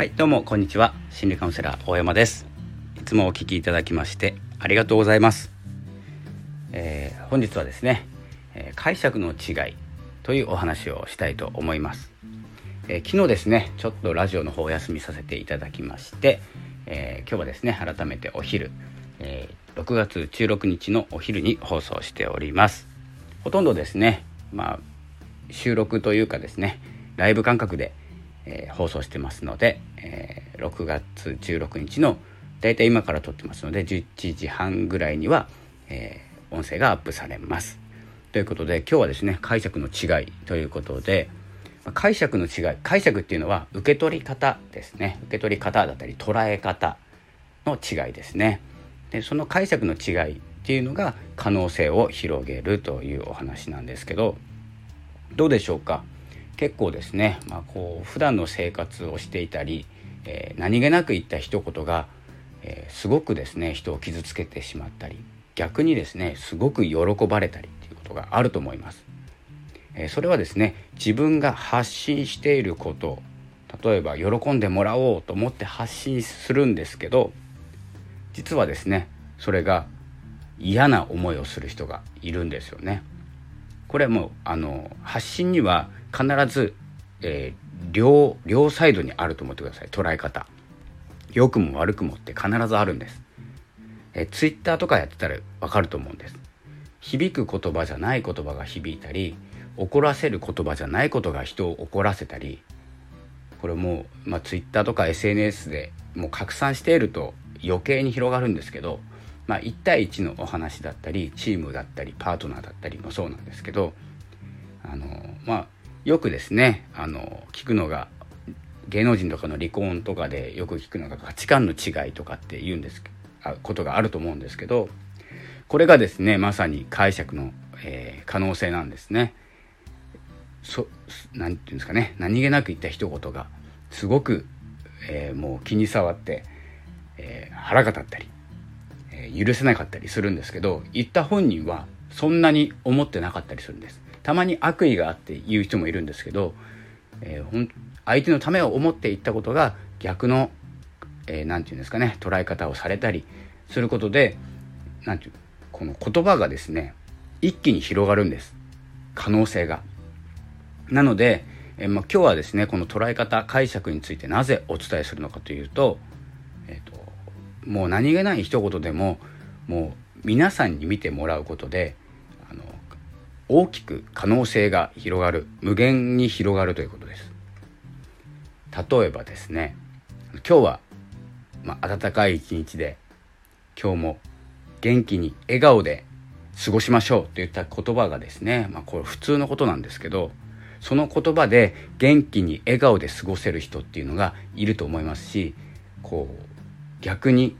はいどうもこんにちは。心理カウンセラー大山です。いつもお聞きいただきましてありがとうございます、えー、本日はですね、えー、解釈の違いというお話をしたいと思います、えー、昨日ですねちょっとラジオの方お休みさせていただきまして、え今日はですね改めてお昼、え6月16日のお昼に放送しております。ほとんどですねまあ収録というかですねライブ感覚でえー、放送してますので、えー、6月16日のだいたい今から撮ってますので11時半ぐらいには、えー、音声がアップされます。ということで今日はですね解釈の違いということで解釈の違い解釈っていうのは受け取り方ですね受け取り方だったり捉え方の違いですね。でその解釈の違いっていうのが可能性を広げるというお話なんですけどどうでしょうか？結構ですね、まあ、こう普段の生活をしていたり、えー、何気なく言った一言が、えー、すごくですね人を傷つけてしまったり逆にですねすごく喜ばれたりっていうことがあると思います。えー、それはですね自分が発信していること例えば喜んでもらおうと思って発信するんですけど実はですねそれが嫌な思いをする人がいるんですよね。これもあの発信には必ず、えー、両両サイドにあると思ってください。捉え方。良くも悪くもって必ずあるんです、えー、ツイッターとかやってたらわかると思うんです。響く言葉じゃない言葉が響いたり怒らせる言葉じゃないことが人を怒らせたりこれもう、まあ、ツイッターとか SNS でもう拡散していると余計に広がるんですけど、まあ、1対1のお話だったりチームだったりパートナーだったりもそうなんですけどあのまあよくですねあの聞くのが芸能人とかの離婚とかでよく聞くのが価値観の違いとかって言うんですあことがあると思うんですけどこれがですねまさに解釈の、えー、可能性なんですね。そなんていうんですかね何気なく言った一言がすごく、えー、もう気に障って、えー、腹が立ったり、え許せなかったりするんですけど言った本人はそんなに思ってなかったりするんです。たまに悪意があって言う人もいるんですけど、えー、相手のためを思って言ったことが逆の何、えー、て言うんですかね捉え方をされたりすることで何て言うこの言葉がですね一気に広がるんです可能性が。なので、えー、まあ、今日はですねこの捉え方解釈についてなぜお伝えするのかというと,、えーともう何気ない一言でももう皆さんに見てもらうことで大きく可能性が広がる無限に広がるということです。例えばですね今日は、まあ、暖かい一日で今日も元気に笑顔で過ごしましょうといった言葉がですね、まあ、これ普通のことなんですけどその言葉で元気に笑顔で過ごせる人っていうのがいると思いますしこう逆に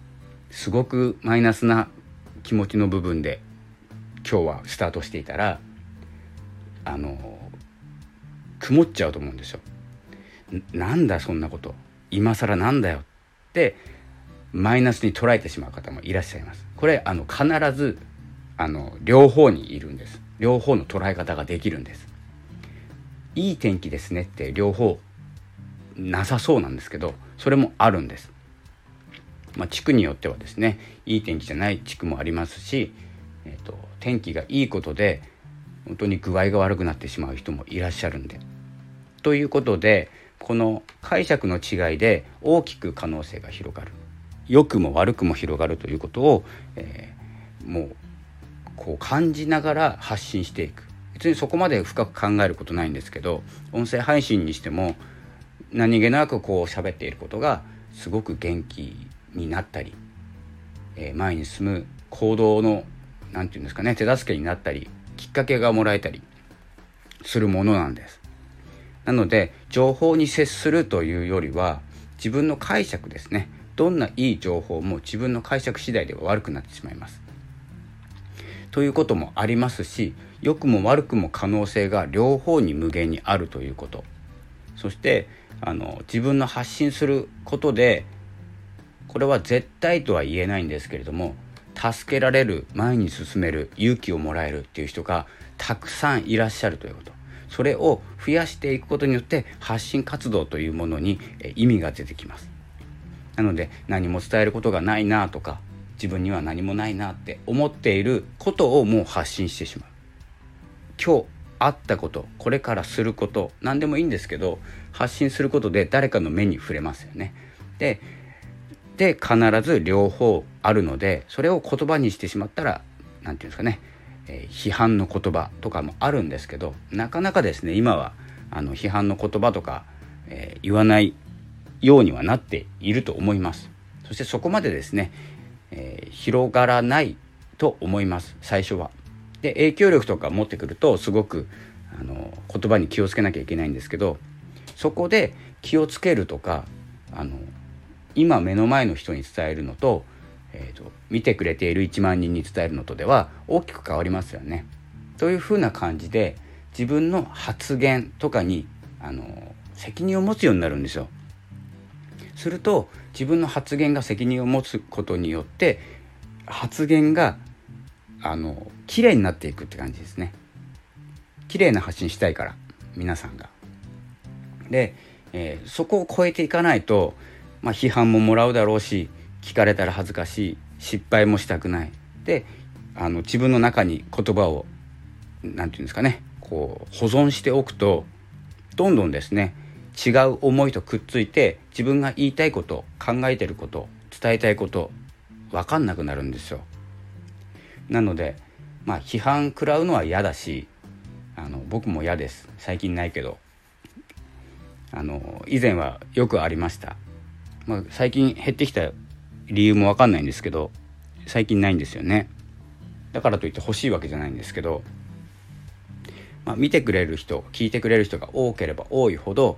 すごくマイナスな気持ちの部分で今日はスタートしていたらあの曇っちゃうと思うんですよ。なんだそんなこと今更なんだよってマイナスに捉えてしまう方もいらっしゃいます。これあの必ずあの両方にいるんです。両方の捉え方ができるんです。いい天気ですねって両方なさそうなんですけどそれもあるんです。まあ、地区によってはですねいい天気じゃない地区もありますし、えーと天気がいいことで本当に具合が悪くなってしまう人もいらっしゃるんで。ということでこの解釈の違いで大きく可能性が広がる良くも悪くも広がるということを、えー、もうこう感じながら発信していく別にそこまで深く考えることないんですけど音声配信にしても何気なくこう喋っていることがすごく元気になったり、えー、前に進む行動の何て言うんですかね手助けになったりきっかけがもらえたりするものなんです。なので情報に接するというよりは自分の解釈ですねどんないい情報も自分の解釈次第では悪くなってしまいます。ということもありますし良くも悪くも可能性が両方に無限にあるということそしてあの自分の発信することでこれは絶対とは言えないんですけれども助けられる前に進める勇気をもらえるっていう人がたくさんいらっしゃるということ。それを増やしていくことによって発信活動というものに意味が出てきます。なので何も伝えることがないなとか自分には何もないなって思っていることをもう発信してしまう。今日あったことこれからすること何でもいいんですけど発信することで誰かの目に触れますよね。でで必ず両方あるのでそれを言葉にしてしまったら何て言うんですかねえー、批判の言葉とかもあるんですけどなかなかですね今はあの批判の言葉とか、えー、言わないようにはなっていると思いますそしてそこまでですね、えー、広がらないと思います最初は。で影響力とか持ってくるとすごくあの言葉に気をつけなきゃいけないんですけどそこで気をつけるとかあの今目の前の人に伝えるのとえーと、見てくれている1万人に伝えるのとでは大きく変わりますよね。というふうな感じで自分の発言とかにあの責任を持つようになるんですよ。すると自分の発言が責任を持つことによって発言があの綺麗になっていくって感じですね。綺麗な発信したいから皆さんが。で、えー、そこを超えていかないと、まあ、批判ももらうだろうし聞かれたら恥ずかしい失敗もしたくない。であの自分の中に言葉を何て言うんですかねこう保存しておくとどんどんですね違う思いとくっついて自分が言いたいこと考えてること伝えたいこと分かんなくなるんですよ。なのでまあ批判食らうのは嫌だしあの僕も嫌です。最近ないけど。あの以前はよくありました、まあ、最近減ってきた理由も分かんないんですけど最近ないんですよね。だからといって欲しいわけじゃないんですけど、まあ、見てくれる人聞いてくれる人が多ければ多いほど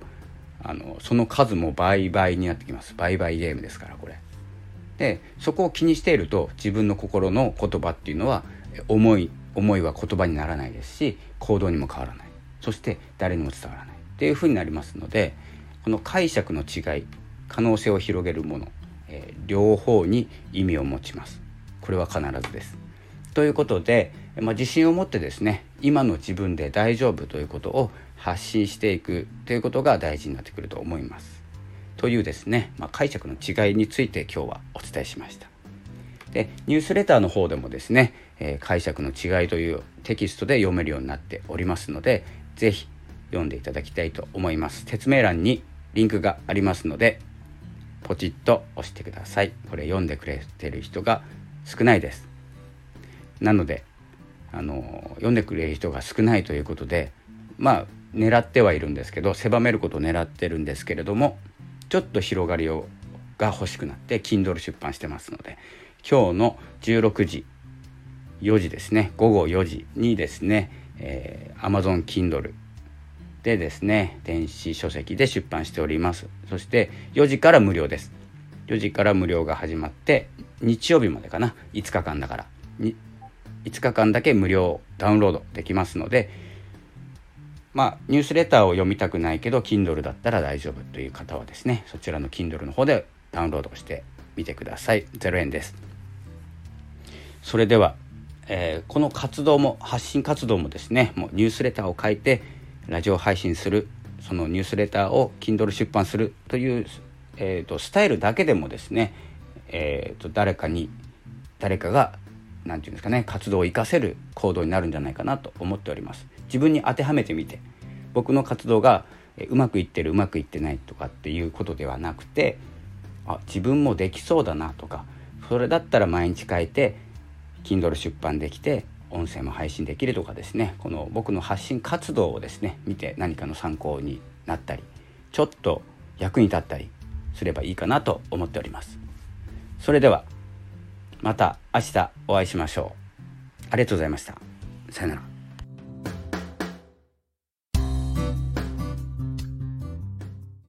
あのその数も倍々になってきます。倍々ゲームですからこれ。でそこを気にしていると自分の心の言葉っていうのは思い思いは言葉にならないですし行動にも変わらない。そして誰にも伝わらない。っていうふうになりますのでこの解釈の違い可能性を広げるものえ両方に意味を持ちます。これは必ずです。ということで、まあ、自信を持ってですね今の自分で大丈夫ということを発信していくということが大事になってくると思います。というですね、まあ、解釈の違いについて今日はお伝えしました。でニュースレターの方でもですね、えー、解釈の違いというテキストで読めるようになっておりますので是非読んでいただきたいと思います。説明欄にリンクがありますのでポチッと押してください。これ読んでくれてる人が少ないです。なのであの読んでくれる人が少ないということでまあ狙ってはいるんですけど狭めることを狙ってるんですけれどもちょっと広がりをが欲しくなって Kindle 出版してますので今日の16時4時ですね。午後4時にですね、えー、Amazon Kindle でですね電子書籍で出版しております。そして4時から無料です。4時から無料が始まって日曜日までかな。5日間だから。5日間だけ無料ダウンロードできますのでまあニュースレターを読みたくないけど Kindle だったら大丈夫という方はですねそちらの Kindle の方でダウンロードしてみてください。0円です。それでは、えー、この活動も発信活動もですねもうニュースレターを書いてラジオ配信するそのニュースレターを Kindle 出版するという、えーと、スタイルだけでもですね、えーと、誰かに誰かが何て言うんですかね活動を生かせる行動になるんじゃないかなと思っております。自分に当てはめてみて僕の活動がうまくいってるうまくいってないとかっていうことではなくてあ自分もできそうだなとかそれだったら毎日書いて Kindle 出版できて音声も配信できるとかですねこの僕の発信活動をですね見て何かの参考になったりちょっと役に立ったりすればいいかなと思っております。それではまた明日お会いしましょう。ありがとうございました。さよなら。